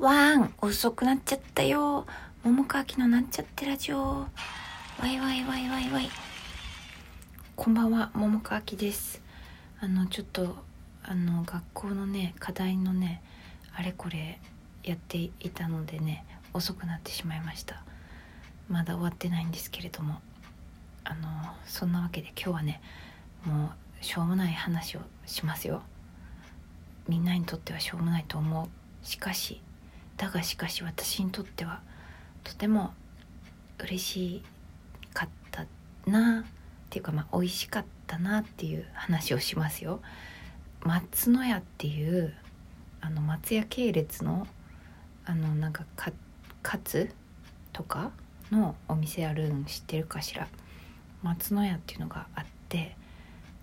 わーん遅くなっちゃったよ。桃川きのなんちゃってラジオ。わいわいわいわいわい。こんばんは桃川きです。あのちょっとあの学校のね課題のねあれこれやっていたのでね遅くなってしまいました。まだ終わってないんですけれども。あのそんなわけで今日はねもうしょうもない話をしますよ。みんなにとってはしょうもないと思う。しかしだがしかし私にとってはとても嬉しかったなっていうかまあ美味しかったなっていう話をしますよ。松の屋っていうあの松屋系列のあのなんかかカツとかのお店あるん知ってるかしら松の屋っていうのがあって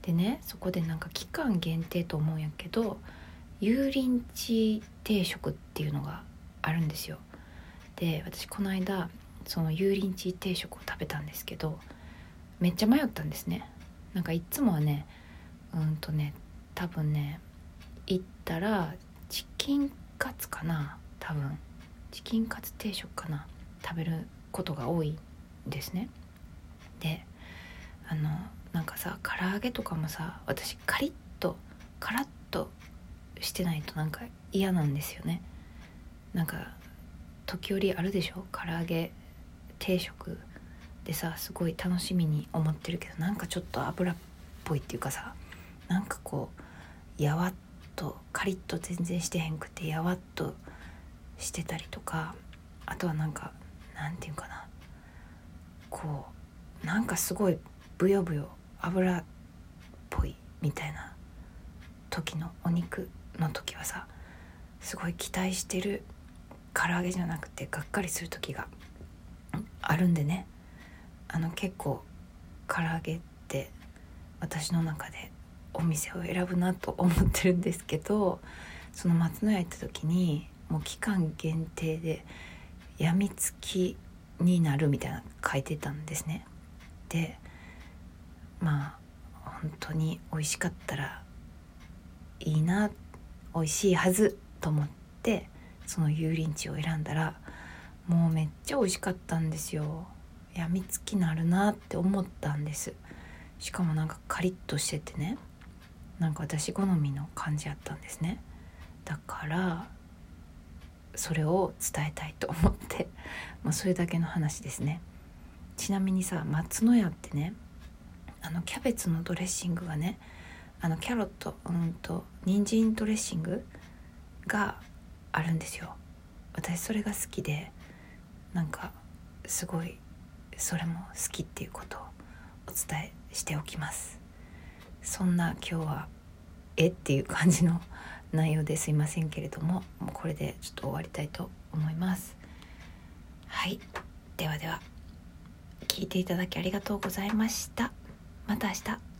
でねそこでなんか期間限定と思うんやけど油淋鶏定食っていうのがあるんですよ。で私この間その油淋鶏定食を食べたんですけどめっちゃ迷ったんですね。なんかいっつもはねうんとね多分ね行ったらチキンカツかな多分。チキンカツ定食かな食べることが多いんですね。であのなんかさ唐揚げとかもさ私カリッとカラッとしてないとなんか嫌なんですよね。なんか時折あるでしょ？唐揚げ定食でさすごい楽しみに思ってるけどなんかちょっと油っぽいっていうかさなんかこうやわっとカリッと全然してへんくてやわっとしてたりとかあとはなんかなんていうかな。こうなんかすごいブヨブヨ油っぽいみたいな時のお肉の時はさすごい期待してる唐揚げじゃなくてがっかりする時があるんでね。あの結構唐揚げって私の中でお店を選ぶなと思ってるんですけどその松の屋行った時にもう期間限定でやみつきになるみたいな書いてたんですね。でまあ本当に美味しかったらいいな美味しいはずと思ってその油淋鶏を選んだらもうめっちゃ美味しかったんですよ。やみつきなるなって思ったんです。しかもなんかカリッとしててね。なんか私好みの感じやったんですね。だからそれを伝えたいと思って、まあ、それだけの話ですね。ちなみにさ松の屋ってねあのキャベツのドレッシングがねあのキャロットうんと人参ドレッシングがあるんですよ。私それが好きでなんかすごいそれも好きっていうことをお伝えしておきます。そんな今日はえっていう感じの内容ですいませんけれどももうこれでちょっと終わりたいと思います。はい。ではでは聞いていただきありがとうございました。また明日。